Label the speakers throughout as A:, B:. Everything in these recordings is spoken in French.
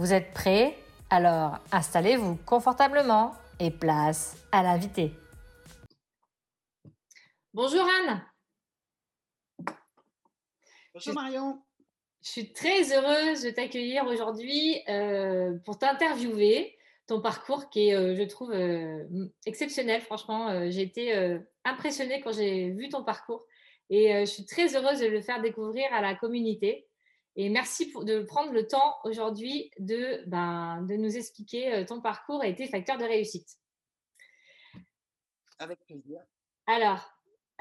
A: Vous êtes prêts? Alors installez-vous confortablement et place à l'invité. Bonjour Anne.
B: Bonjour Marion.
A: Je suis très heureuse de t'accueillir aujourd'hui euh, pour t'interviewer ton parcours qui est, euh, je trouve, euh, exceptionnel. Franchement, j'ai été impressionnée quand j'ai vu ton parcours et je suis très heureuse de le faire découvrir à la communauté. Et merci de prendre le temps aujourd'hui de, ben, de nous expliquer euh, ton parcours et tes facteurs de réussite.
B: Avec plaisir.
A: Alors,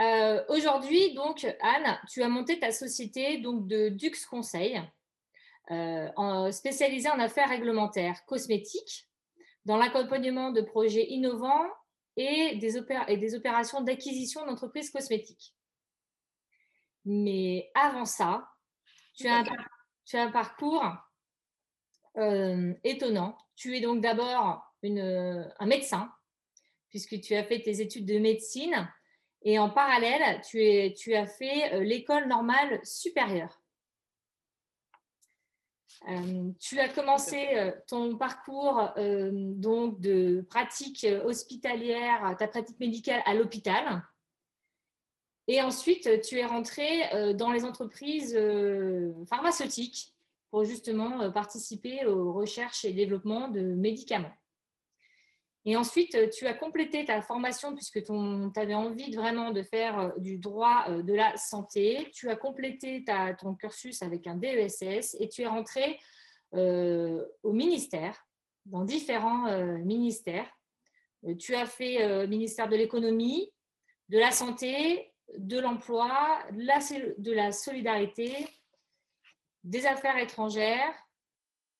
A: euh, aujourd'hui, donc, Anne, tu as monté ta société donc, de Dux Conseil, euh, spécialisée en affaires réglementaires cosmétiques, dans l'accompagnement de projets innovants et des, et des opérations d'acquisition d'entreprises cosmétiques. Mais avant ça, tu as, un, parcours euh, étonnant. Tu es donc d'abord un médecin, puisque tu as fait tes études de médecine, et en parallèle, tu, as fait euh, l'école normale supérieure. Euh, tu as commencé ton parcours donc de pratique hospitalière, ta pratique médicale à l'hôpital. Et ensuite, tu es rentré euh, dans les entreprises euh, pharmaceutiques pour justement euh, participer aux recherches et développement de médicaments. Et ensuite, tu as complété ta formation puisque tu avais envie vraiment de faire du droit de la santé. Tu as complété ta, ton cursus avec un DESS et tu es rentré au ministère, dans différents ministères. Tu as fait ministère de l'économie, de la santé, de l'emploi, de la solidarité, des affaires étrangères.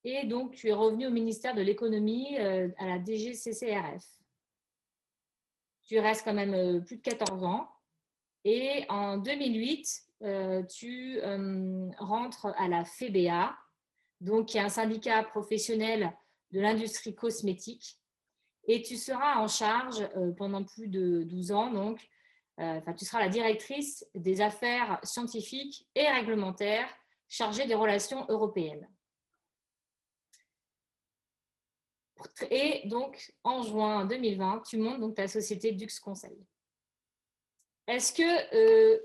A: Et donc, tu es revenu au ministère de l'économie euh, à la DGCCRF. Tu restes quand même euh, plus de 14 ans. Et en 2008, euh, tu rentres à la FEBA, donc qui est un syndicat professionnel de l'industrie cosmétique. Et tu seras en charge pendant plus de 12 ans, donc, euh, tu seras la directrice des affaires scientifiques et réglementaires chargée des relations européennes. Et donc, en juin 2020, tu montes donc ta société Dux Conseil. Est-ce que euh,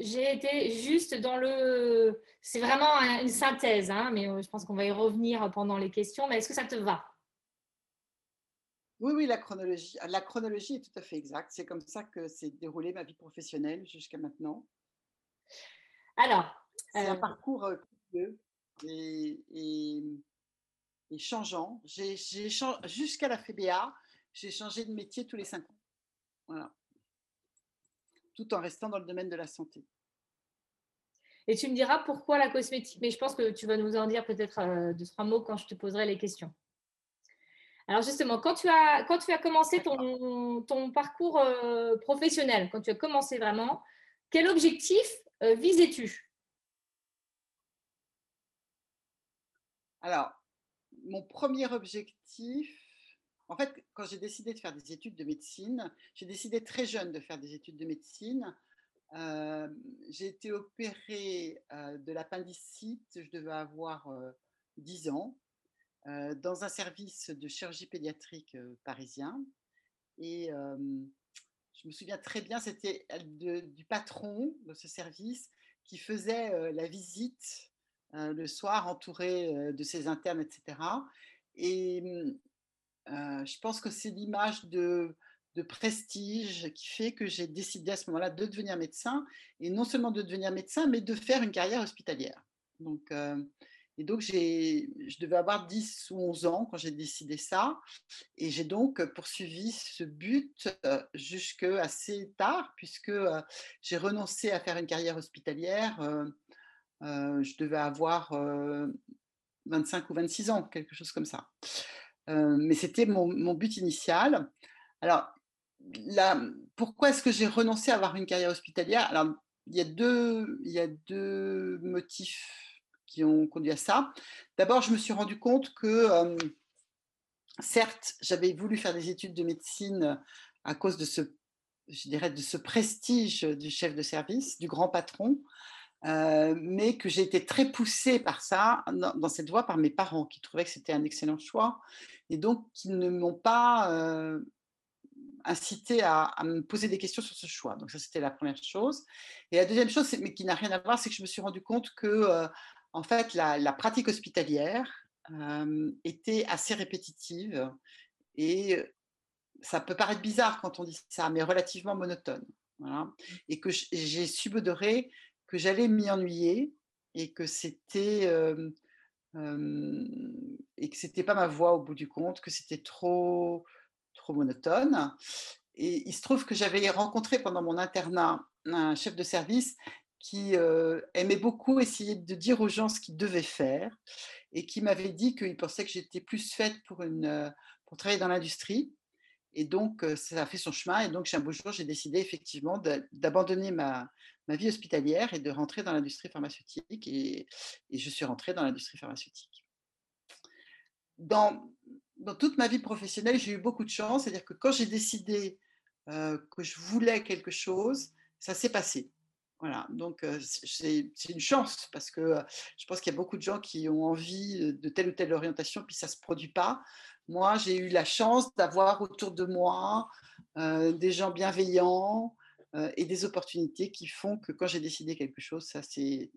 A: j'ai été juste dans le... C'est vraiment une synthèse, hein, mais euh, je pense qu'on va y revenir pendant les questions, mais est-ce que ça te va?
B: Oui, oui, la chronologie, la chronologie est tout à fait exacte. C'est comme ça que s'est déroulée ma vie professionnelle jusqu'à maintenant.
A: Alors,
B: c'est un euh, parcours euh, et, et, changeant. J'ai, jusqu'à la FBA, j'ai changé de métier tous les cinq ans. Voilà. Tout en restant dans le domaine de la santé.
A: Et tu me diras pourquoi la cosmétique, mais je pense que tu vas nous en dire peut-être euh, deux, trois mots quand je te poserai les questions. Alors justement, quand tu as, commencé ton, ton parcours euh, professionnel, quand tu as commencé vraiment, quel objectif euh, visais-tu?
B: Alors, mon premier objectif, en fait, quand j'ai décidé de faire des études de médecine, j'ai décidé très jeune de faire des études de médecine. Euh, j'ai été opérée de l'appendicite, je devais avoir 10 ans. Euh, dans un service de chirurgie pédiatrique euh, parisien. Et je me souviens très bien, c'était du patron de ce service qui faisait la visite le soir entouré de ses internes, etc. Et je pense que c'est l'image de, prestige qui fait que j'ai décidé à ce moment-là de devenir médecin, et non seulement de devenir médecin, mais de faire une carrière hospitalière. Donc, et donc, je devais avoir 10 ou 11 ans quand j'ai décidé ça. Et j'ai donc poursuivi ce but euh, jusque assez tard, puisque euh, j'ai renoncé à faire une carrière hospitalière. Euh, je devais avoir 25 ou 26 ans, quelque chose comme ça. mais c'était mon, but initial. Alors, pourquoi est-ce que j'ai renoncé à avoir une carrière hospitalière? Alors, il y, a deux, il y a deux motifs qui ont conduit à ça. D'abord, je me suis rendu compte que, certes, j'avais voulu faire des études de médecine à cause de ce, je dirais, de ce prestige du chef de service, du grand patron, mais que j'ai été très poussée par ça, dans, cette voie, par mes parents, qui trouvaient que c'était un excellent choix, et donc qui ne m'ont pas incité à, me poser des questions sur ce choix. Donc ça, c'était la première chose. Et la deuxième chose, mais qui n'a rien à voir, c'est que je me suis rendu compte que, en fait, la, pratique hospitalière était assez répétitive et ça peut paraître bizarre quand on dit ça, mais relativement monotone. Et que j'ai subodoré que j'allais m'y ennuyer et que c'était et que c'était pas ma voix au bout du compte, que c'était trop trop monotone. Et il se trouve que j'avais rencontré pendant mon internat un chef de service qui aimait beaucoup essayer de dire aux gens ce qu'ils devaient faire et qui m'avait dit qu'il pensait que j'étais plus faite pour, une, pour travailler dans l'industrie. Et donc, ça a fait son chemin. Et donc, un beau jour, j'ai décidé effectivement d'abandonner ma, vie hospitalière et de rentrer dans l'industrie pharmaceutique. Et, je suis rentrée dans l'industrie pharmaceutique. Dans, toute ma vie professionnelle, j'ai eu beaucoup de chance. C'est-à-dire que quand j'ai décidé euh, que je voulais quelque chose, ça s'est passé. Voilà, donc c'est une chance parce que je pense qu'il y a beaucoup de gens qui ont envie de telle ou telle orientation, puis ça ne se produit pas. Moi, j'ai eu la chance d'avoir autour de moi des gens bienveillants, et des opportunités qui font que quand j'ai décidé quelque chose, ça s'est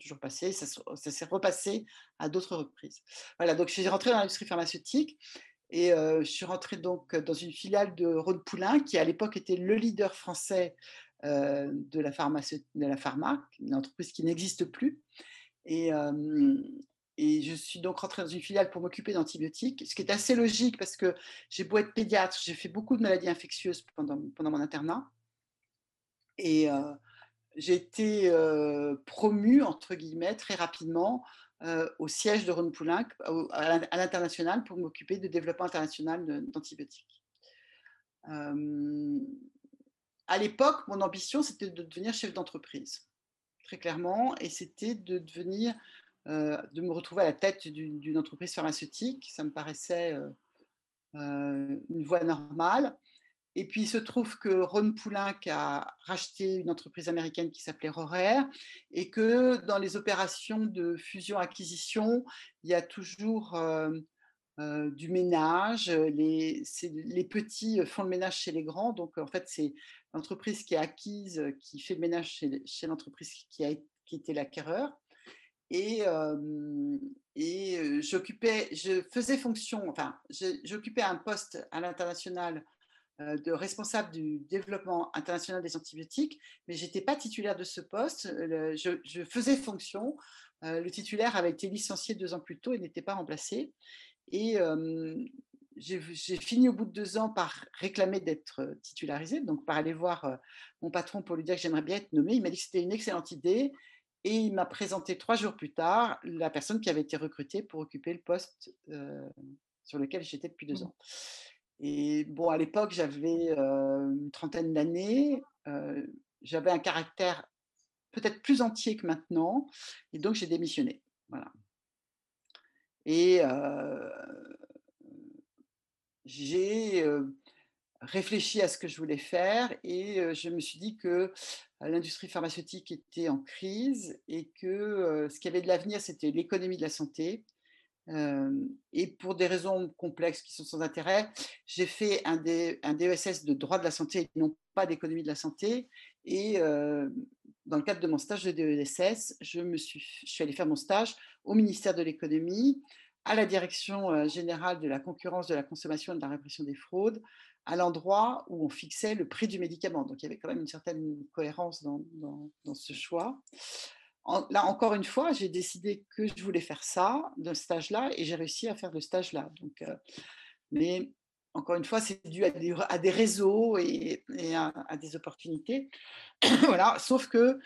B: toujours passé, ça, ça s'est repassé à d'autres reprises. Voilà, donc je suis rentrée dans l'industrie pharmaceutique et je suis rentrée donc dans une filiale de Rhône Poulain qui à l'époque était le leader français euh, de, la de la pharma, une entreprise qui n'existe plus. Et, et je suis donc rentrée dans une filiale pour m'occuper d'antibiotiques, ce qui est assez logique parce que j'ai beau être pédiatre, j'ai fait beaucoup de maladies infectieuses pendant, pendant mon internat. Et j'ai été promue, entre guillemets, très rapidement au siège de Poulenc à l'international pour m'occuper de développement international d'antibiotiques. À l'époque, mon ambition, c'était de devenir chef d'entreprise, très clairement, et c'était de devenir, de me retrouver à la tête d'une entreprise pharmaceutique. Ça me paraissait une voie normale. Et puis, il se trouve que Ron Poulenc a racheté une entreprise américaine qui s'appelait Rorer et que dans les opérations de fusion-acquisition, il y a toujours euh, euh, du ménage. Les, les, petits font le ménage chez les grands. Donc, en fait, c'est l'entreprise qui est acquise qui fait ménage chez, l'entreprise qui, a, qui était l'acquéreur. Et, euh, et j'occupais, je faisais fonction, enfin, j'occupais un poste à l'international euh, de responsable du développement international des antibiotiques, mais je n'étais pas titulaire de ce poste. je, faisais fonction. Euh, le titulaire avait été licencié deux ans plus tôt et n'était pas remplacé. Et j'ai fini au bout de deux ans par réclamer d'être titularisé, donc par aller voir mon patron pour lui dire que j'aimerais bien être nommé. Il m'a dit que c'était une excellente idée et il m'a présenté trois jours plus tard la personne qui avait été recrutée pour occuper le poste sur lequel j'étais depuis deux mmh. ans. Et bon, à l'époque, j'avais une trentaine d'années, j'avais un caractère peut-être plus entier que maintenant, et donc j'ai démissionné. Voilà. Et j'ai réfléchi à ce que je voulais faire et je me suis dit que l'industrie pharmaceutique était en crise et que ce qui avait de l'avenir, c'était l'économie de la santé et pour des raisons complexes qui sont sans intérêt, j'ai fait un, DESS de droit de la santé et non pas d'économie de la santé. Et dans le cadre de mon stage de DESS, je, suis, je suis allée faire mon stage au ministère de l'économie, à la direction générale de la concurrence, de la consommation et de la répression des fraudes, à l'endroit où on fixait le prix du médicament. Donc il y avait quand même une certaine cohérence dans, ce choix là, encore une fois, j'ai décidé que je voulais faire ça, de stage-là, et j'ai réussi à faire le stage-là. Donc, mais encore une fois, c'est dû à des, réseaux et, à, des opportunités. voilà, sauf que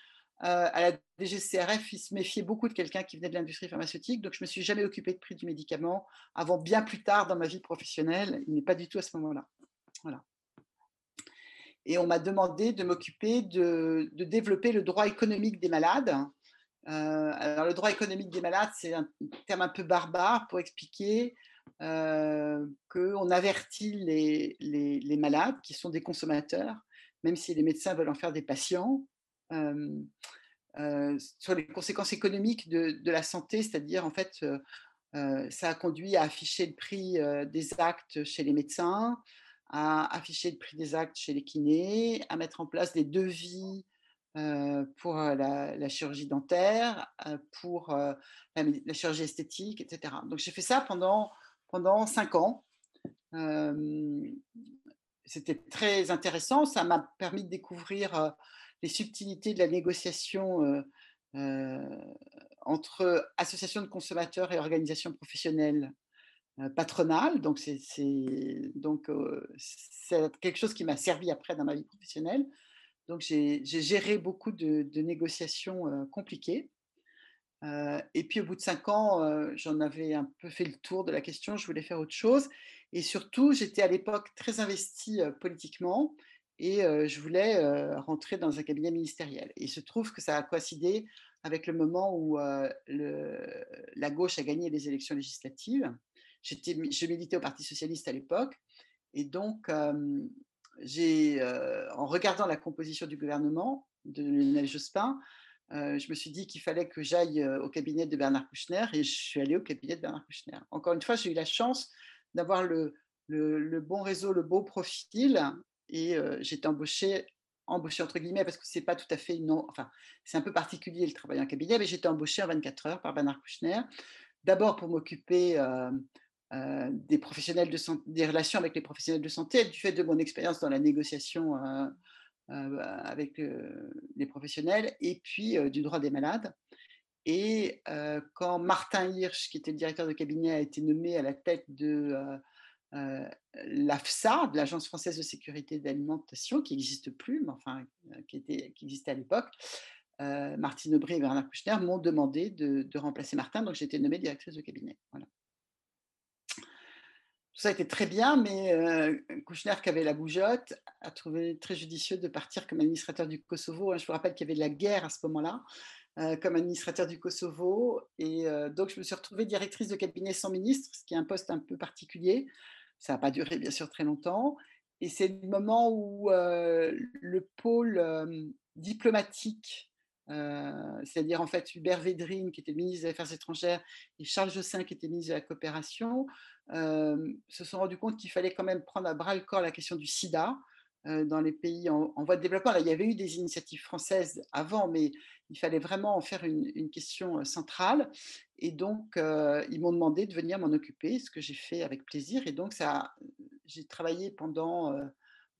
B: à la DGCRF, ils se méfiaient beaucoup de quelqu'un qui venait de l'industrie pharmaceutique, donc je ne me suis jamais occupée de prix du médicament avant bien plus tard dans ma vie professionnelle. Il n'est pas du tout à ce moment-là. Voilà. Et on m'a demandé de m'occuper de, développer le droit économique des malades. alors, le droit économique des malades, c'est un terme un peu barbare pour expliquer euh, qu'on avertit les, malades qui sont des consommateurs, même si les médecins veulent en faire des patients, euh, euh, sur les conséquences économiques de, de la santé, c'est-à-dire en fait, ça a conduit à afficher le prix des actes chez les médecins, à afficher le prix des actes chez les kinés, à mettre en place des devis pour la, chirurgie dentaire, pour la, chirurgie esthétique, etc. Donc j'ai fait ça pendant pendant cinq ans. C'était très intéressant. Ça m'a permis de découvrir les subtilités de la négociation entre associations de consommateurs et organisations professionnelles patronales. Donc, c'est quelque chose qui m'a servi après dans ma vie professionnelle. Donc, j'ai géré beaucoup de négociations compliquées et puis au bout de cinq ans, j'en avais un peu fait le tour de la question, je voulais faire autre chose. Et surtout, j'étais à l'époque très investie politiquement et je voulais rentrer dans un cabinet ministériel. Et il se trouve que ça a coïncidé avec le moment où la gauche a gagné les élections législatives. je militais au Parti socialiste à l'époque. Et donc, j'ai, en regardant la composition du gouvernement de Lionel Jospin, je me suis dit qu'il fallait que j'aille au cabinet de Bernard Kouchner et je suis allée au cabinet de Bernard Kouchner. Encore une fois, j'ai eu la chance d'avoir le, bon réseau, le beau profil et j'ai été embauchée, embauchée entre guillemets parce que c'est pas tout à fait non, enfin c'est un peu particulier le travail en cabinet, mais été embauchée en 24 heures par Bernard Kouchner. D'abord pour m'occuper des professionnels de santé, des relations avec les professionnels de santé, du fait de mon expérience dans la négociation euh, avec euh, les professionnels, et puis euh, du droit des malades. Et quand Martin Hirsch, qui était le directeur de cabinet, a été nommé à la tête de l'AFSA, de l'Agence française de sécurité d'alimentation, qui n'existe plus, mais enfin qui, était, qui existait à l'époque, Martine Aubry et Bernard Kouchner m'ont demandé de, remplacer Martin, donc j'ai été nommée directrice de cabinet. Voilà ça a été très bien, mais euh, Kouchner, qui avait la bougeotte, a trouvé très judicieux de partir comme administrateur du Kosovo. Hein. Je vous rappelle qu'il y avait de la guerre à ce moment-là, euh, comme administrateur du Kosovo. Et euh, donc, je me suis retrouvée directrice de cabinet sans ministre, ce qui est un poste un peu particulier. Ça n'a pas duré, bien sûr, très longtemps. Et c'est le moment où le pôle diplomatique c'est-à-dire en fait Hubert Védrine, qui était ministre des Affaires étrangères, et Charles Jossin, qui était ministre de la Coopération, se sont rendus compte qu'il fallait quand même prendre à bras le corps la question du sida dans les pays en, voie de développement. Il y avait eu des initiatives françaises avant, mais il fallait vraiment en faire une, question centrale. Et donc, ils m'ont demandé de venir m'en occuper, ce que j'ai fait avec plaisir. Et donc, j'ai travaillé pendant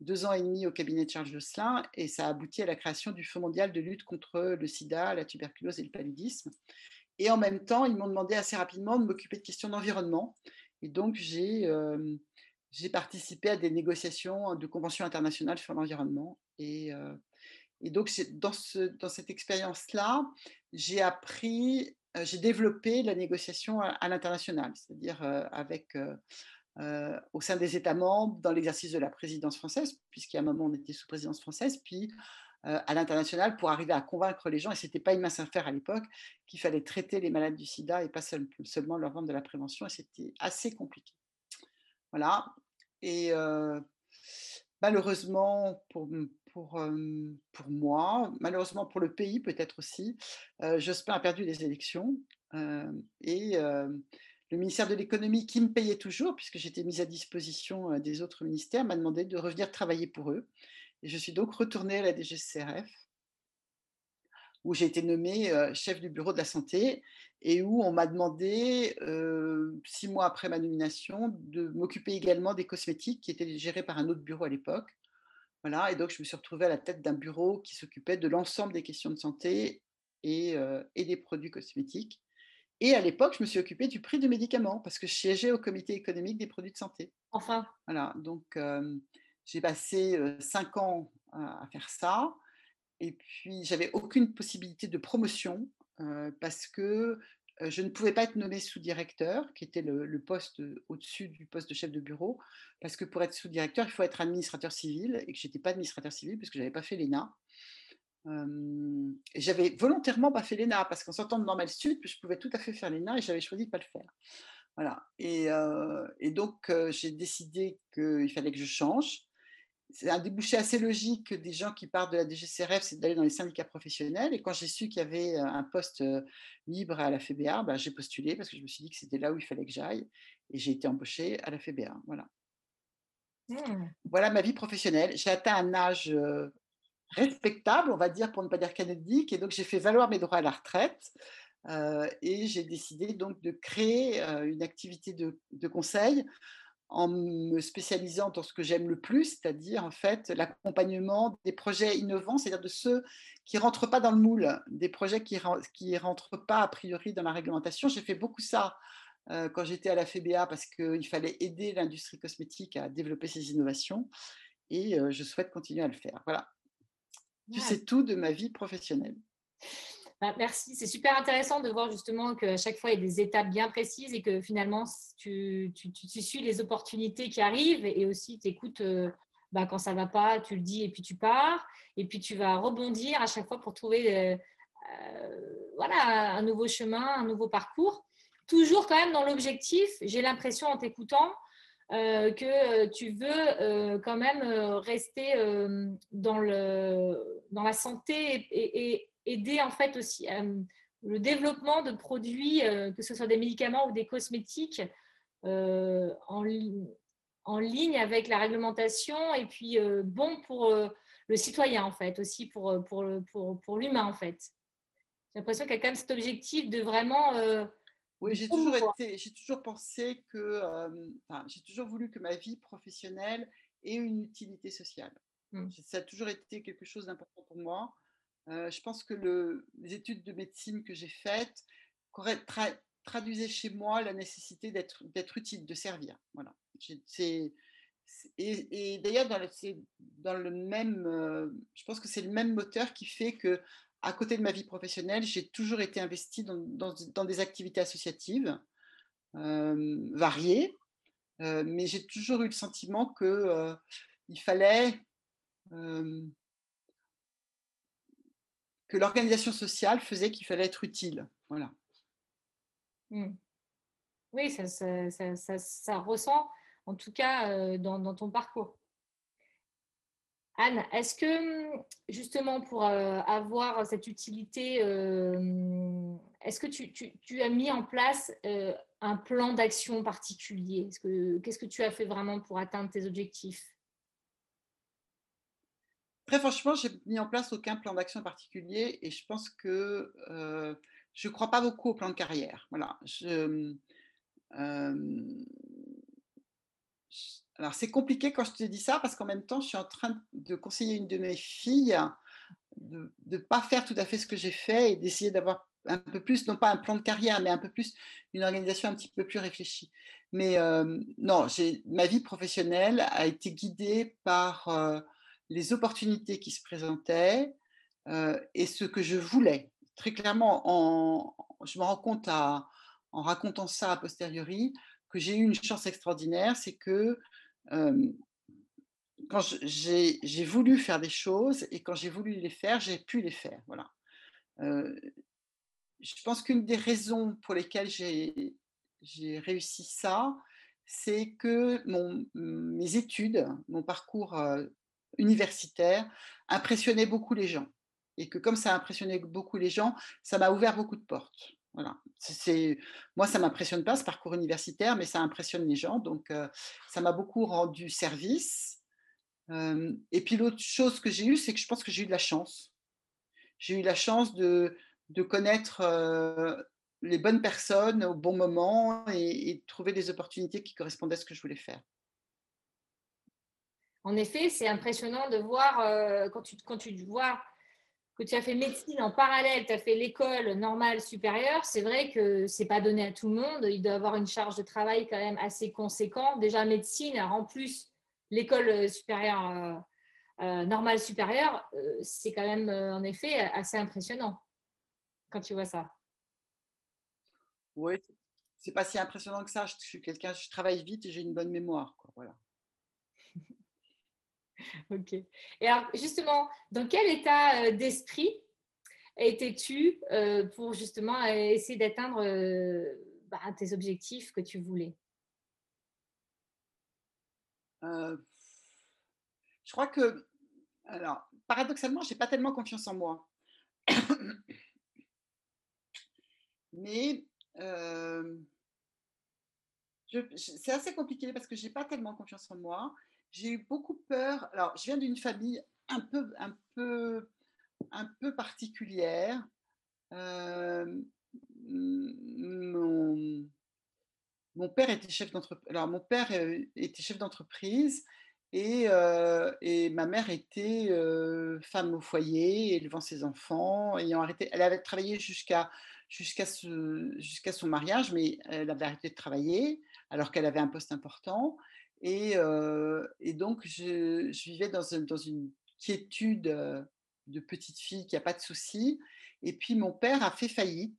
B: deux ans et demi au cabinet de Charles Josselin et ça a abouti à la création du Fonds mondial de lutte contre le sida, la tuberculose et le paludisme. Et en même temps, ils m'ont demandé assez rapidement de m'occuper de questions d'environnement. Et donc, j'ai euh, participé à des négociations de conventions internationales sur l'environnement. Et, euh, donc, dans, ce, dans cette expérience-là, j'ai appris, euh, j'ai développé la négociation à, l'international, c'est-à-dire avec au sein des États membres dans l'exercice de la présidence française, puisqu'à un moment on était sous présidence française, puis à l'international pour arriver à convaincre les gens, et ce n'était pas une mince affaire à l'époque, qu'il fallait traiter les malades du sida et pas seulement leur vendre de la prévention, et c'était assez compliqué. Voilà. Et malheureusement pour, moi, malheureusement pour le pays peut-être aussi, Jospin a perdu les élections. et le ministère de l'économie, qui me payait toujours, puisque j'étais mise à disposition des autres ministères, m'a demandé de revenir travailler pour eux. Et je suis donc retournée à la DGCRF, où j'ai été nommée chef du bureau de la santé et où on m'a demandé, six mois après ma nomination, de m'occuper également des cosmétiques qui étaient gérés par un autre bureau à l'époque. Voilà, et donc je me suis retrouvée à la tête d'un bureau qui s'occupait de l'ensemble des questions de santé et, et des produits cosmétiques. Et à l'époque, je me suis occupée du prix du médicament parce que je siégeais au comité économique des produits de santé.
A: Enfin.
B: Voilà, donc j'ai passé cinq ans à, faire ça. Et puis, j'avais aucune possibilité de promotion parce que je ne pouvais pas être nommée sous-directeur, qui était le, poste au-dessus du poste de chef de bureau, parce que pour être sous-directeur, il faut être administrateur civil, et que je n'étais pas administrateur civil parce que je n'avais pas fait l'ENA. et j'avais volontairement pas fait l'ENA, parce qu'en sortant de Normal Sud, je pouvais tout à fait faire l'ENA, et j'avais choisi de ne pas le faire. Voilà. Et donc, j'ai décidé qu'il fallait que je change c'est un débouché assez logique des gens qui partent de la DGCRF, c'est d'aller dans les syndicats professionnels. Et quand j'ai su qu'il y avait un poste libre à la FBA, bah, j'ai postulé parce que je me suis dit que c'était là où il fallait que j'aille. Et j'ai été embauchée à la FBA. Voilà. Mmh. Voilà ma vie professionnelle. J'ai atteint un âge respectable, on va dire, pour ne pas dire canadique. Et donc, j'ai fait valoir mes droits à la retraite. et j'ai décidé donc de créer une activité de, de conseil en me spécialisant dans ce que j'aime le plus, c'est-à-dire en fait l'accompagnement des projets innovants, c'est-à-dire de ceux qui rentrent pas dans le moule, des projets qui ne rentrent pas a priori dans la réglementation. J'ai fait beaucoup ça euh, quand j'étais à la FBA parce qu'il fallait aider l'industrie cosmétique à développer ses innovations et euh, je souhaite continuer à le faire. Voilà. Tu sais tout de ma vie professionnelle.
A: Bah, merci. C'est super intéressant de voir justement qu'à chaque fois, il y a des étapes bien précises et que finalement, tu, suis les opportunités qui arrivent et aussi tu écoutes euh, bah, quand ça ne va pas, tu le dis et puis tu pars. Et puis tu vas rebondir à chaque fois pour trouver euh, euh, voilà, un nouveau chemin, un nouveau parcours. Toujours quand même dans l'objectif, j'ai l'impression en t'écoutant, que tu veux quand même rester dans la santé et, aider en fait aussi euh, le développement de produits, euh, que ce soit des médicaments ou des cosmétiques, euh, en, en, ligne avec la réglementation et puis bon pour le citoyen en fait, aussi pour, pour, pour, pour l'humain en fait. J'ai l'impression qu'il y a quand même cet objectif de vraiment...
B: oui, j'ai toujours, été, j'ai toujours pensé que, j'ai toujours voulu que ma vie professionnelle ait une utilité sociale. Mmh. Ça a toujours été quelque chose d'important pour moi je pense que le, les études de médecine que j'ai faites traduisaient chez moi la nécessité d'être utile, de servir. Voilà. et, d'ailleurs, dans, dans, le même, je pense que c'est le même moteur qui fait que, à côté de ma vie professionnelle, j'ai toujours été investie dans, des activités associatives variées, mais j'ai toujours eu le sentiment que il fallait que l'organisation sociale faisait qu'il fallait être utile. Voilà.
A: Mmh. Oui, ça, ressent en tout cas euh, dans, ton parcours. Anne, est-ce que justement pour euh, avoir cette utilité, euh, est-ce que tu, as mis en place un plan d'action particulier? Qu'est-ce que tu as fait vraiment pour atteindre tes objectifs?
B: Très franchement, j'ai mis en place aucun plan d'action particulier et je pense que je ne crois pas beaucoup au plan de carrière. Voilà. alors c'est compliqué quand je te dis ça parce qu'en même temps, je suis en train de conseiller une de mes filles de ne pas faire tout à fait ce que j'ai fait et d'essayer d'avoir un peu plus, non pas un plan de carrière, mais un peu plus une organisation un petit peu plus réfléchie. Mais non, ma vie professionnelle a été guidée par les opportunités qui se présentaient euh, et ce que je voulais. Très clairement, en, je me rends compte en racontant ça a posteriori que j'ai eu une chance extraordinaire, c'est que euh, quand j'ai voulu faire des choses et quand j'ai voulu les faire, j'ai pu les faire. Voilà. Euh, je pense qu'une des raisons pour lesquelles j'ai réussi ça, c'est que mon, mes études, mon parcours universitaire impressionnait beaucoup les gens. Et que comme ça impressionnait beaucoup les gens, ça m'a ouvert beaucoup de portes. Voilà. C'est, moi, ça m'impressionne pas ce parcours universitaire, mais ça impressionne les gens. Donc, euh, ça m'a beaucoup rendu service. Euh, et puis, l'autre chose que j'ai eue, c'est que je pense que j'ai eu de la chance. J'ai eu la chance de, de connaître euh, les bonnes personnes au bon moment et, et trouver des opportunités qui correspondaient à ce que je voulais faire
A: en effet, c'est impressionnant de voir euh, quand, tu, vois que tu as fait médecine en parallèle, tu as fait l'école normale supérieure, c'est vrai que ce n'est pas donné à tout le monde. Il doit avoir une charge de travail quand même assez conséquente. Déjà médecine, en plus l'école supérieure normale supérieure, c'est quand même en effet assez impressionnant quand tu vois ça.
B: Oui, c'est pas si impressionnant que ça. Je, suis quelqu'un, je travaille vite et j'ai une bonne mémoire. Voilà.
A: ok. Et alors, justement, dans quel état d'esprit étais-tu pour justement essayer d'atteindre bah, tes objectifs que tu voulais?
B: Je crois que, alors, paradoxalement, je n'ai pas tellement confiance en moi. Mais c'est assez compliqué parce que je n'ai pas tellement confiance en moi. J'ai eu beaucoup peur. Alors, je viens d'une famille un peu, un peu, un peu particulière. mon, mon père était chef d'entreprise. Alors, mon père était chef d'entreprise et, et, ma mère était femme au foyer, élevant ses enfants, ayant arrêté. Elle avait travaillé jusqu'à jusqu'à jusqu'à son mariage, mais elle avait arrêté de travailler alors qu'elle avait un poste important. Et, donc, je, vivais dans, une quiétude de petite fille qui n'a pas de soucis. Et puis, mon père a fait faillite.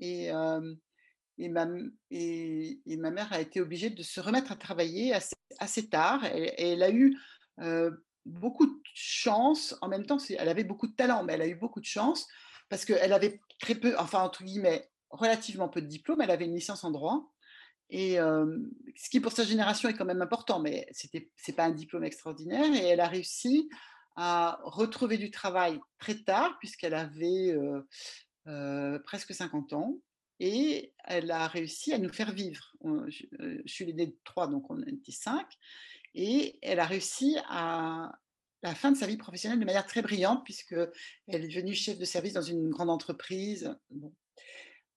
B: Et, ma, mère a été obligée de se remettre à travailler assez, tard. Et, elle a eu beaucoup de chance. En même temps, elle avait beaucoup de talent, mais elle a eu beaucoup de chance parce qu'elle avait très peu, enfin, entre guillemets, relativement peu de diplômes. Elle avait une licence en droit. Et ce qui, pour sa génération, est quand même important, mais ce n'est pas un diplôme extraordinaire. Et elle a réussi à retrouver du travail très tard, puisqu'elle avait presque 50 ans et elle a réussi à nous faire vivre. Je, suis l'aînée de trois, donc on était cinq, et elle a réussi à la fin de sa vie professionnelle de manière très brillante, puisqu'elle est devenue chef de service dans une grande entreprise.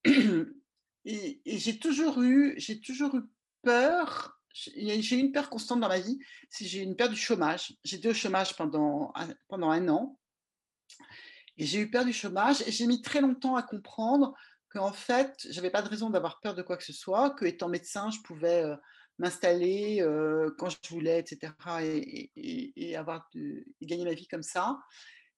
B: Et, j'ai toujours eu, j'ai toujours eu peur. J'ai une peur constante dans ma vie, c'est j'ai une peur du chômage. J'étais au chômage pendant pendant un an, et j'ai eu peur du chômage. Et j'ai mis très longtemps à comprendre qu'en fait, j'avais pas de raison d'avoir peur de quoi que ce soit, que étant médecin, je pouvais m'installer quand je voulais, etc., et, avoir gagner ma vie comme ça.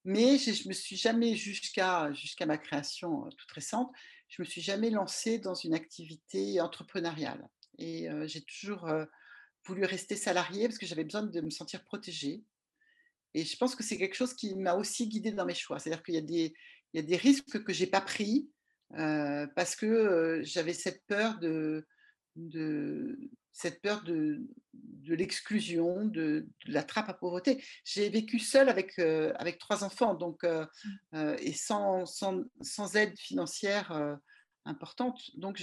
B: Mais je, ne me suis jamais, jusqu'à jusqu'à ma création toute récente, je me suis jamais lancée dans une activité entrepreneuriale. Et j'ai toujours voulu rester salariée parce que j'avais besoin de me sentir protégée. Et je pense que c'est quelque chose qui m'a aussi guidée dans mes choix. C'est-à-dire qu'il y a des, risques que j'ai pas pris parce que j'avais cette peur de cette peur de, de l'exclusion, de, la trappe à pauvreté. J'ai vécu seule avec, avec trois enfants donc, mmh. et sans, sans, sans, aide financière importante. Donc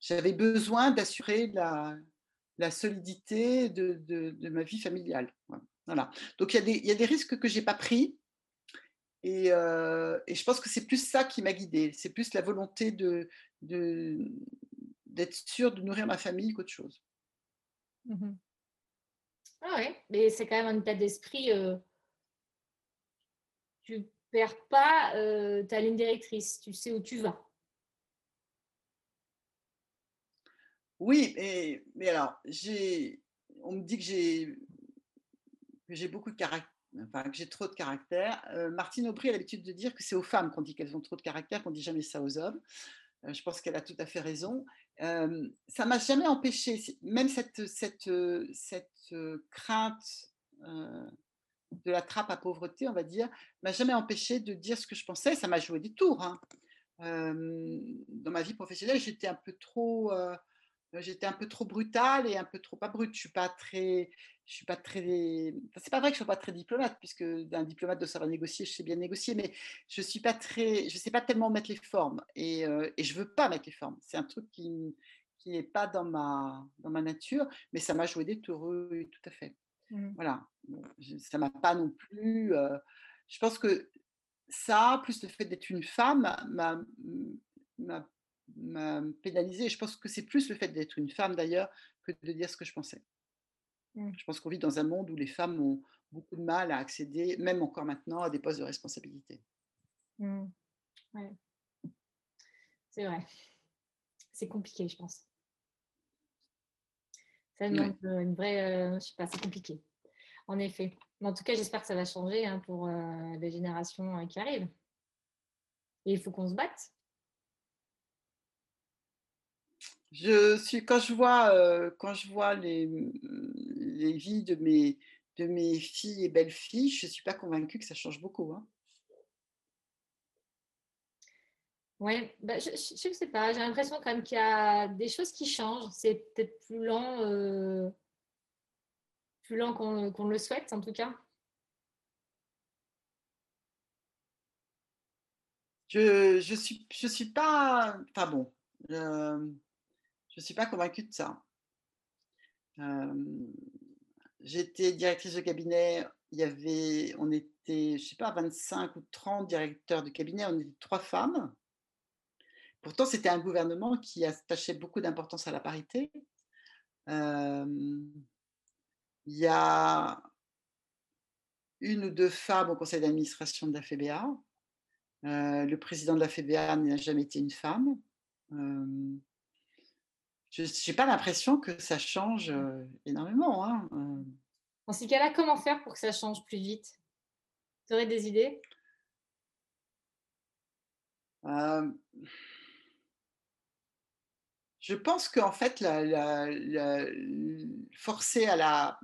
B: j'avais besoin d'assurer la, la, solidité de, de, ma vie familiale. Voilà. Donc il y, a des, il y a des risques que je n'ai pas pris et, et, je pense que c'est plus ça qui m'a guidée, c'est plus la volonté de, d'être sûre de nourrir ma famille qu'autre chose.
A: Mmh ah ouais, mais c'est quand même un état d'esprit. Euh, tu perds pas ta ligne directrice, tu sais où tu vas.
B: Oui, mais, mais alors, on me dit que j'ai, que j'ai beaucoup de caractère enfin, que j'ai trop de caractère. Euh, Martine Aubry a l'habitude de dire que c'est aux femmes qu'on dit qu'elles ont trop de caractère, qu'on dit jamais ça aux hommes. Euh, je pense qu'elle a tout à fait raison. Euh, ça m'a jamais empêché, même cette, cette, cette crainte de la trappe à pauvreté, on va dire, m'a jamais empêché de dire ce que je pensais. Ça m'a joué des tours. Hein. dans ma vie professionnelle, j'étais un peu trop j'étais un peu trop brutale et un peu trop pas brute. Je suis pas très, je suis pas très. c'est pas vrai que je sois pas très diplomate, puisque d'un diplomate de savoir négocier, je sais bien négocier, mais je suis pas très, je sais pas tellement mettre les formes et, euh, et je veux pas mettre les formes. C'est un truc qui qui n'est pas dans ma dans ma nature, mais ça m'a joué des tours, tout à fait. Mmh. Voilà, ça m'a pas non plus. Euh, je pense que ça, plus le fait d'être une femme, m'a m'a. Je pense que c'est plus le fait d'être une femme d'ailleurs que de dire ce que je pensais. Mmh. Je pense qu'on vit dans un monde où les femmes ont beaucoup de mal à accéder, même encore maintenant, à des postes de responsabilité.
A: Mmh. C'est vrai. C'est compliqué, je pense. Ça demande une vraie. Euh, je sais pas, c'est compliqué. en effet. En tout cas, j'espère que ça va changer hein, pour les générations qui arrivent. Et il faut qu'on se batte.
B: Je suis quand je vois quand je vois les, les vies de mes de mes filles et belles-filles, je ne suis pas convaincue que ça change beaucoup. Hein.
A: Oui, bah, je ne sais pas. J'ai l'impression quand même qu'il y a des choses qui changent. C'est peut-être plus lent, plus lent qu'on le souhaite en tout cas.
B: Je je suis je suis pas enfin bon, je je suis pas convaincue de ça. j'étais directrice de cabinet, il y avait on était, je sais pas, 25 ou 30 directeurs de cabinet, on était trois femmes. Pourtant, c'était un gouvernement qui attachait beaucoup d'importance à la parité. il y a une ou deux femmes au conseil d'administration de la FEBA. le président de la FEBA n'a jamais été une femme. Je n'ai pas l'impression que ça change énormément. Hein,
A: Dans ces cas-là, comment faire pour que ça change plus vite? Tu aurais des idées?
B: Je pense qu'en fait, forcer, à la,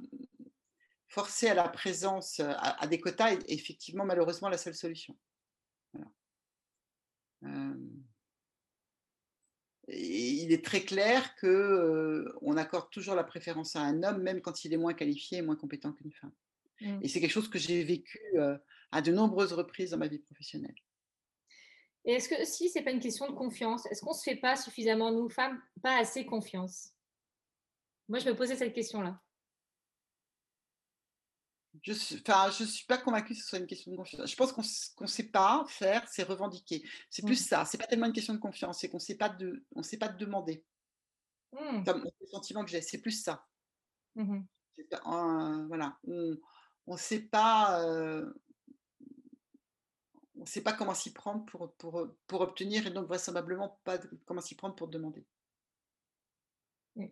B: forcer à la présence, à, des quotas est effectivement malheureusement la seule solution. Il est très clair qu'on accorde toujours la préférence à un homme, même quand il est moins qualifié et moins compétent qu'une femme. Mmh. Et c'est quelque chose que j'ai vécu à de nombreuses reprises dans ma vie professionnelle.
A: Et est-ce que si c'est pas une question de confiance, est-ce qu'on se fait pas suffisamment, nous femmes, pas assez confiance? Moi, je me posais cette question-là.
B: Je ne enfin, je suis pas convaincue que ce soit une question de confiance. Je pense qu'on ne sait pas faire, c'est revendiquer. C'est plus mmh. ça. C'est pas tellement une question de confiance, c'est qu'on sait pas de, on sait pas de demander. Mmh. le sentiment que j'ai, c'est plus ça. Mmh voilà, on ne sait pas. Euh, on ne sait pas comment s'y prendre pour, pour, pour, obtenir et donc vraisemblablement pas comment s'y prendre pour demander.
A: Il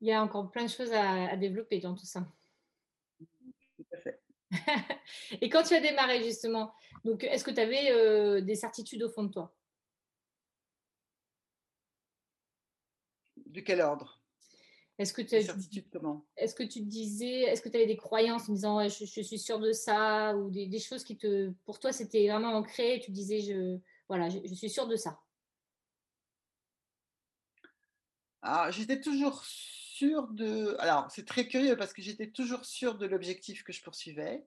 A: y a encore plein de choses à, développer dans tout ça. Et quand tu as démarré justement, donc est-ce que tu avais euh, des certitudes au fond de toi?
B: De quel ordre?
A: Est-ce que, tu est-ce que tu disais, est-ce que tu avais des croyances en disant je, suis sûre de ça ou des, choses qui te, pour toi, c'était vraiment ancré tu disais je, voilà, je, suis sûre de ça?
B: J'étais toujours sûre de. Alors, c'est très curieux parce que j'étais toujours sûre de l'objectif que je poursuivais.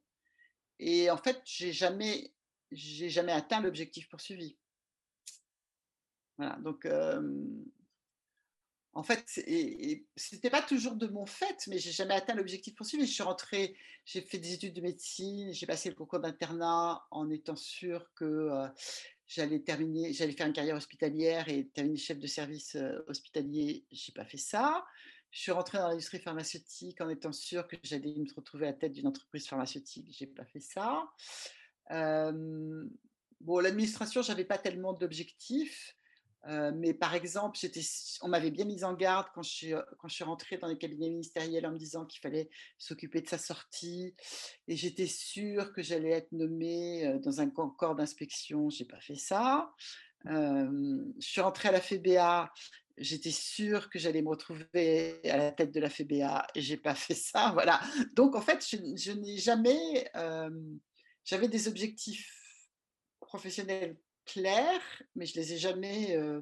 B: Et en fait, j'ai jamais, j'ai jamais atteint l'objectif poursuivi. Voilà, donc en fait, ce n'était pas toujours de mon fait, mais j'ai jamais atteint l'objectif poursuivi. Je suis rentrée, j'ai fait des études de médecine, j'ai passé le concours d'internat en étant sûre que j'allais terminer, j'allais faire une carrière hospitalière et terminer chef de service hospitalier. J'ai pas fait ça. Je suis rentrée dans l'industrie pharmaceutique en étant sûre que j'allais me retrouver à la tête d'une entreprise pharmaceutique. J'ai pas fait ça. bon, l'administration, j'avais pas tellement d'objectifs mais par exemple, on m'avait bien mis en garde quand je, suis, quand rentrée dans les cabinets ministériels en me disant qu'il fallait s'occuper de sa sortie. Et j'étais sûre que j'allais être nommée dans un corps d'inspection. Je n'ai pas fait ça. je suis rentrée à la FEBA. J'étais sûre que j'allais me retrouver à la tête de la FEBA et j'ai pas fait ça. Voilà. Donc en fait, je, n'ai jamais. J'avais des objectifs professionnels clair, mais je les ai jamais, euh,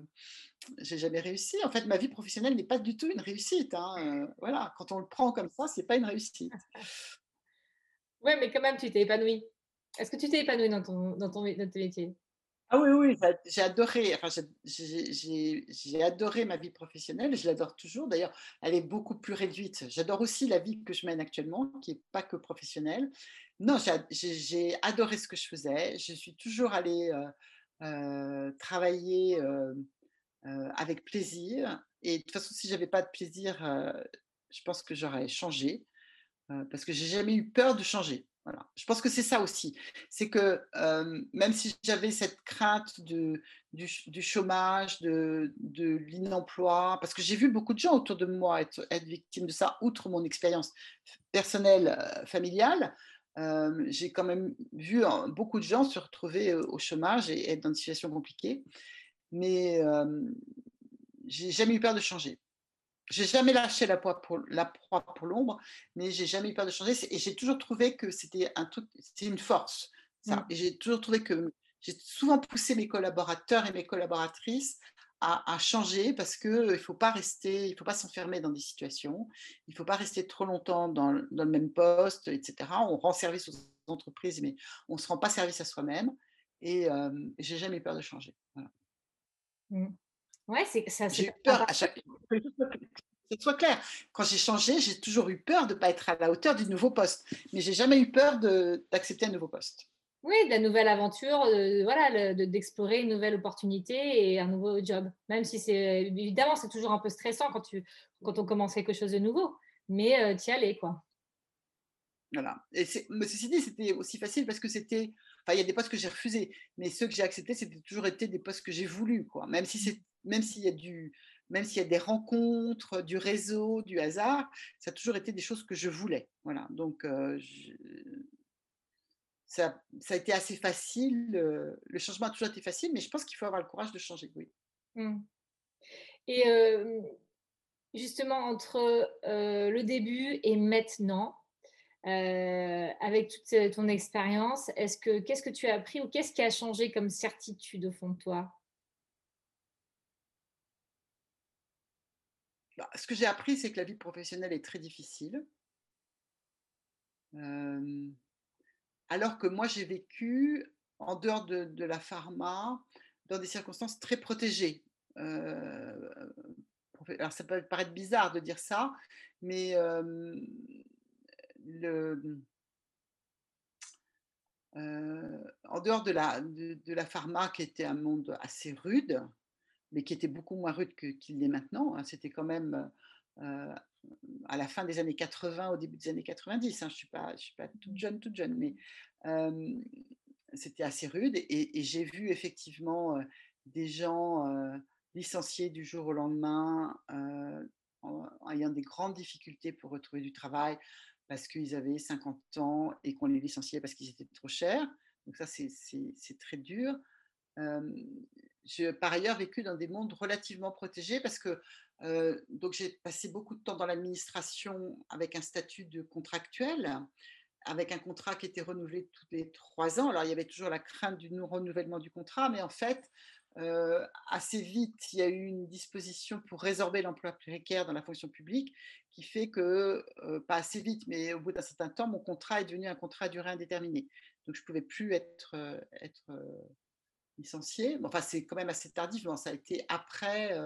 B: j'ai jamais réussi. En fait, ma vie professionnelle n'est pas du tout une réussite. Hein, voilà, quand on le prend comme ça, c'est pas une réussite.
A: Oui, mais quand même, tu t'es épanouie. Est-ce que tu t'es épanouie dans ton, dans ton, métier
B: ah oui, oui, j'ai adoré, enfin, j'ai adoré ma vie professionnelle, je l'adore toujours. D'ailleurs, elle est beaucoup plus réduite. J'adore aussi la vie que je mène actuellement, qui n'est pas que professionnelle. Non, j'ai adoré ce que je faisais. Je suis toujours allée euh, travailler avec plaisir. Et de toute façon, si j'avais pas de plaisir, je pense que j'aurais changé parce que j'ai jamais eu peur de changer. Je pense que c'est ça aussi. C'est que euh, même si j'avais cette crainte du, chômage, de, l'inemploi, parce que j'ai vu beaucoup de gens autour de moi être, victimes de ça, outre mon expérience personnelle, euh, familiale, euh, j'ai quand même vu hein, beaucoup de gens se retrouver au chômage et être dans une situation compliquée. Mais j'ai jamais eu peur de changer. J'ai jamais lâché la proie pour la proie pour l'ombre, mais j'ai jamais eu peur de changer. Et j'ai toujours trouvé que c'était un truc, c'est une force. Ça. Mmh. Et j'ai toujours trouvé que j'ai souvent poussé mes collaborateurs et mes collaboratrices à, changer parce qu'il ne faut pas rester, il faut pas s'enfermer dans des situations, il ne faut pas rester trop longtemps dans, dans, le même poste, etc. On rend service aux entreprises, mais on ne se rend pas service à soi-même. Et euh, j'ai jamais eu peur de changer. Voilà.
A: Mmh. Ouais, c'est ça.
B: J'ai eu peur à chaque que ce soit clair. Quand j'ai changé, j'ai toujours eu peur de ne pas être à la hauteur du nouveau poste, mais j'ai jamais eu peur d'accepter un nouveau poste.
A: Oui, de la nouvelle aventure, voilà, d'explorer une nouvelle opportunité et un nouveau job. Même si c'est évidemment c'est toujours un peu stressant quand tu quand on commence quelque chose de nouveau, mais euh, tu y allais quoi.
B: Voilà. Et mais ceci dit, c'était aussi facile parce que c'était Enfin, il y a des postes que j'ai refusés, mais ceux que j'ai acceptés, c'était toujours été des postes que j'ai voulu, quoi. Même si c'est, même s'il y a des rencontres, du réseau, du hasard, ça a toujours été des choses que je voulais. Voilà. Donc, euh, ça, a été assez facile. le changement a toujours été facile, mais je pense qu'il faut avoir le courage de changer. Oui.
A: Mmh. Et euh, justement, entre euh, le début et maintenant, euh, avec toute ton expérience, est-ce que qu'est-ce que tu as appris ou qu'est-ce qui a changé comme certitude au fond de toi?
B: Bah, Ce que j'ai appris, c'est que la vie professionnelle est très difficile. Alors que moi, j'ai vécu en dehors de, la pharma dans des circonstances très protégées. Alors ça peut paraître bizarre de dire ça, mais en dehors de la, de, la pharma, qui était un monde assez rude, mais qui était beaucoup moins rude qu'il l'est maintenant, hein, c'était quand même euh, à la fin des années 80, au début des années 90, hein, je ne suis, pas, je suis pas toute jeune, toute jeune, mais euh, c'était assez rude et, j'ai vu effectivement des gens licenciés du jour au lendemain, en ayant des grandes difficultés pour retrouver du travail, parce qu'ils avaient 50 ans et qu'on les licenciait parce qu'ils étaient trop chers. Donc ça, c'est très dur. J'ai par ailleurs vécu dans des mondes relativement protégés parce que donc j'ai passé beaucoup de temps dans l'administration avec un statut de contractuel, avec un contrat qui était renouvelé tous les trois ans. Alors il y avait toujours la crainte du non-renouvellement du contrat, mais en fait, euh, assez vite, il y a eu une disposition pour résorber l'emploi précaire dans la fonction publique qui fait que, euh, pas assez vite, mais au bout d'un certain temps, mon contrat est devenu un contrat à durée indéterminée. Donc, je ne pouvais plus euh, être licencié. Enfin, c'est quand même assez tardif. ça a été après,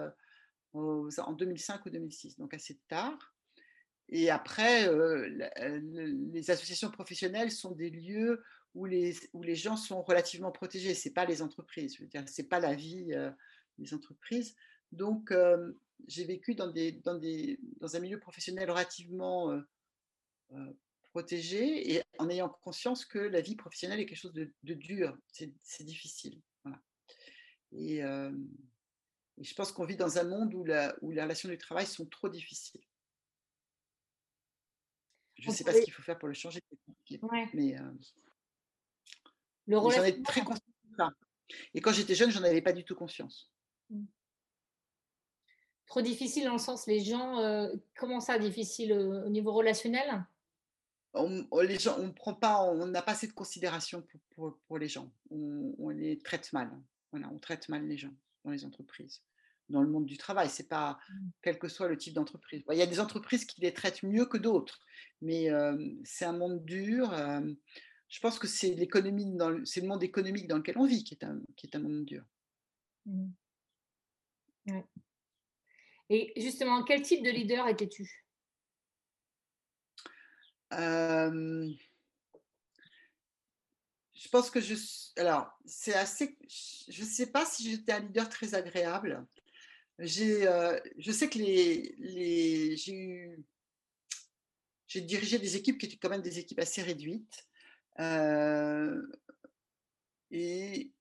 B: en 2005 ou 2006, donc assez tard. Et après, les associations professionnelles sont des lieux où les, où les gens sont relativement protégés. Ce n'est pas les entreprises, ce n'est pas la vie euh, des entreprises. Donc, euh, j'ai vécu dans, des, dans, des, dans un milieu professionnel relativement euh, protégé et en ayant conscience que la vie professionnelle est quelque chose de, dur, c'est difficile. Et, et, je pense qu'on vit dans un monde où, la, où les relations du travail sont trop difficiles. Je ne sais pas ce qu'il faut faire pour le changer, mais J'en ai très conscience. Et quand j'étais jeune, j'en avais pas du tout conscience. Mmh.
A: Trop difficile dans le sens, les gens, euh, comment ça difficile au niveau relationnel?
B: On, les gens, on prend pas, on n'a pas assez de considération pour, pour, les gens. On, les traite mal. Voilà, on traite mal les gens dans les entreprises, dans le monde du travail. C'est pas mmh. quel que soit le type d'entreprise. Il y a des entreprises qui les traitent mieux que d'autres, mais euh, c'est un monde dur. Euh, je pense que c'est l'économie, c'est le monde économique dans lequel on vit qui est un, qui est un monde dur. Mmh.
A: Et justement, quel type de leader étais-tu?
B: Je pense que je. Alors, c'est assez. Je sais pas si j'étais un leader très agréable. J'ai, euh, je sais que les, les, j'ai eu. J'ai dirigé des équipes qui étaient quand même des équipes assez réduites. et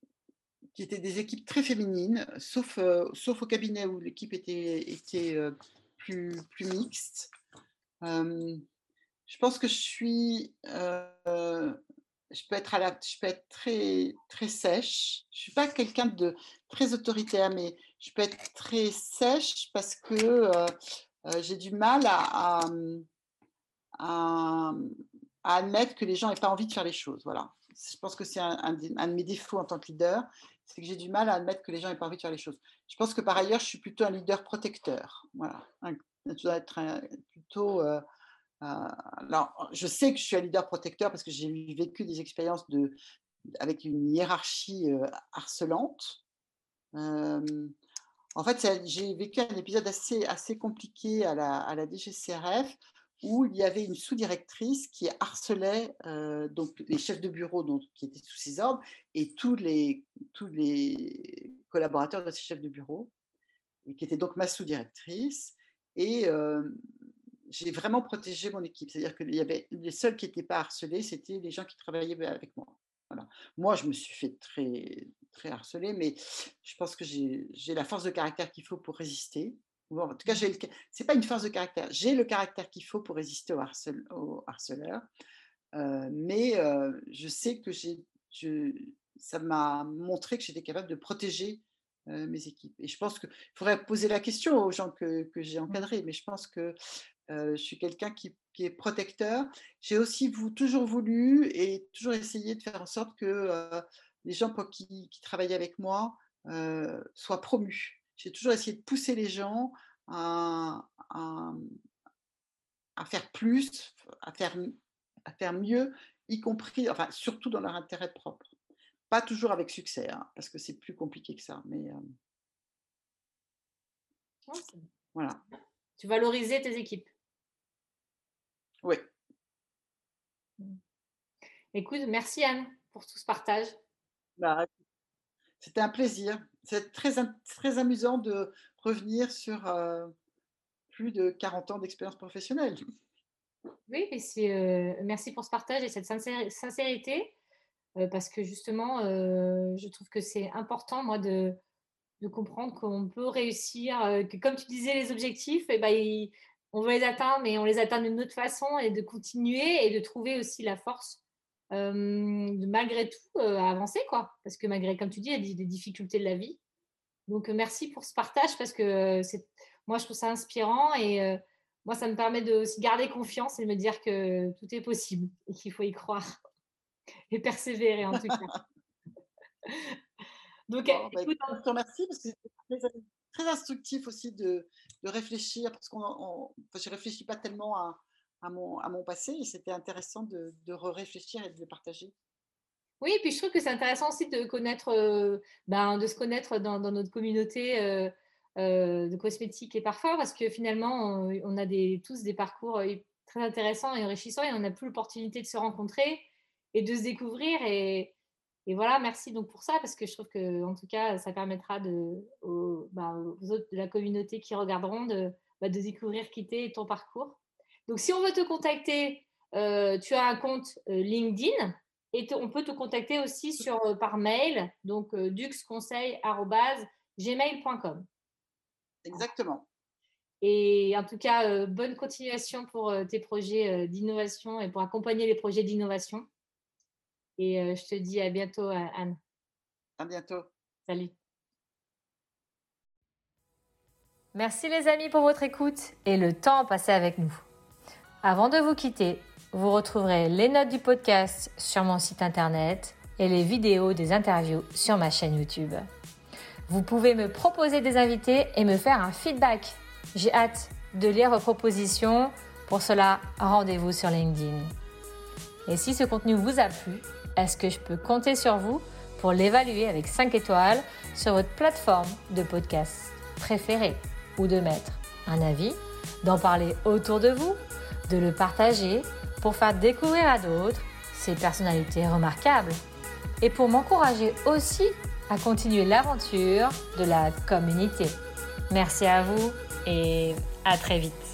B: qui étaient des équipes très féminines, sauf, sauf au cabinet où l'équipe était, était plus, plus mixte. je pense que je suis, je peux être très, très sèche. Je suis pas quelqu'un de très autoritaire, mais je peux être très sèche parce que j'ai du mal à, admettre que les gens n'aient pas envie de faire les choses. Voilà. Je pense que c'est un, un, de mes défauts en tant que leader, c'est que j'ai du mal à admettre que les gens n'aient pas envie de faire les choses. Je pense que par ailleurs, je suis plutôt un leader protecteur. Voilà. Je dois être plutôt alors, je sais que je suis un leader protecteur parce que j'ai vécu des expériences de, avec une hiérarchie harcelante. en fait, j'ai vécu un épisode assez, assez compliqué à la, à la DGCRF où il y avait une sous-directrice qui harcelait donc les chefs de bureau donc, qui étaient sous ses ordres et tous les, tous les collaborateurs de ces chefs de bureau, et qui était donc ma sous-directrice. Et j'ai vraiment protégé mon équipe. C'est-à-dire que y avait, les seuls qui n'étaient pas harcelés, c'était les gens qui travaillaient avec moi. Voilà. Moi, je me suis fait très, très harceler, mais je pense que j'ai la force de caractère qu'il faut pour résister. en tout cas, ce n'est pas une force de caractère. J'ai le caractère qu'il faut pour résister au, harceleur. Euh, mais euh, je sais que je, ça m'a montré que j'étais capable de protéger euh, mes équipes. Et je pense qu'il faudrait poser la question aux gens que, que j'ai mmh. encadrés, mais je pense que je suis quelqu'un qui, est protecteur. J'ai aussi toujours voulu et toujours essayé de faire en sorte que les gens qui, qui, travaillaient avec moi soient promus. J'ai toujours essayé de pousser les gens à, à, faire plus, à faire, à faire mieux, y compris, enfin, surtout dans leur intérêt propre. Pas toujours avec succès, hein, parce que c'est plus compliqué que ça. Mais voilà.
A: Tu valorisais tes équipes?
B: Oui.
A: Mmh. Écoute, merci Anne pour tout ce partage.
B: Bah, c'était un plaisir. C'est très, très amusant de revenir sur euh, plus de 40 ans d'expérience professionnelle.
A: Oui, et c'est, euh, merci pour ce partage et cette sincérité, euh, parce que justement, je trouve que c'est important, moi, de, de comprendre qu'on peut réussir, que comme tu disais, les objectifs, et eh ben, on veut les atteindre, mais on les atteint d'une autre façon et de continuer et de trouver aussi la force de malgré tout à avancer, quoi. Parce que malgré, comme tu dis, il y a des difficultés de la vie. Donc merci pour ce partage parce que c'est, moi je trouve ça inspirant et moi ça me permet de aussi garder confiance et de me dire que tout est possible et qu'il faut y croire et persévérer en tout cas.
B: Donc, bah, écoute, je te remercie parce que c'est très, instructif aussi de, réfléchir, parce que je ne réfléchis pas tellement à, mon, à mon passé et c'était intéressant de, réfléchir et de le partager.
A: Oui, et puis je trouve que c'est intéressant aussi de euh, ben, se connaître dans, notre communauté euh, euh, de cosmétiques et parfums, parce que finalement, on, a tous des parcours très intéressants et enrichissants et on n'a plus l'opportunité de se rencontrer et de se découvrir. Et, et voilà, merci donc pour ça, parce que je trouve que en tout cas, ça permettra de, aux, bah, autres de la communauté qui regarderont de, bah, de découvrir qui et ton parcours. Donc, si on veut te contacter, euh, tu as un compte euh, LinkedIn et on peut te contacter aussi sur, euh, par mail, donc duxconseil.gmail.com.
B: Exactement.
A: Et en tout cas, bonne continuation pour tes projets d'innovation et pour accompagner les projets d'innovation. Et euh, je te dis à bientôt, euh, Anne.
B: À bientôt.
A: Salut.
C: Merci les amis pour votre écoute et le temps passé avec nous. Avant de vous quitter, vous retrouverez les notes du podcast sur mon site internet et les vidéos des interviews sur ma chaîne YouTube. Vous pouvez me proposer des invités et me faire un feedback. J'ai hâte de lire vos propositions. Pour cela, rendez-vous sur LinkedIn. Et si ce contenu vous a plu, est-ce que je peux compter sur vous pour l'évaluer avec 5 étoiles sur votre plateforme de podcast préférée ou de mettre un avis, d'en parler autour de vous, de le partager pour faire découvrir à d'autres ces personnalités remarquables et pour m'encourager aussi à continuer l'aventure de la communauté. Merci à vous et à très vite.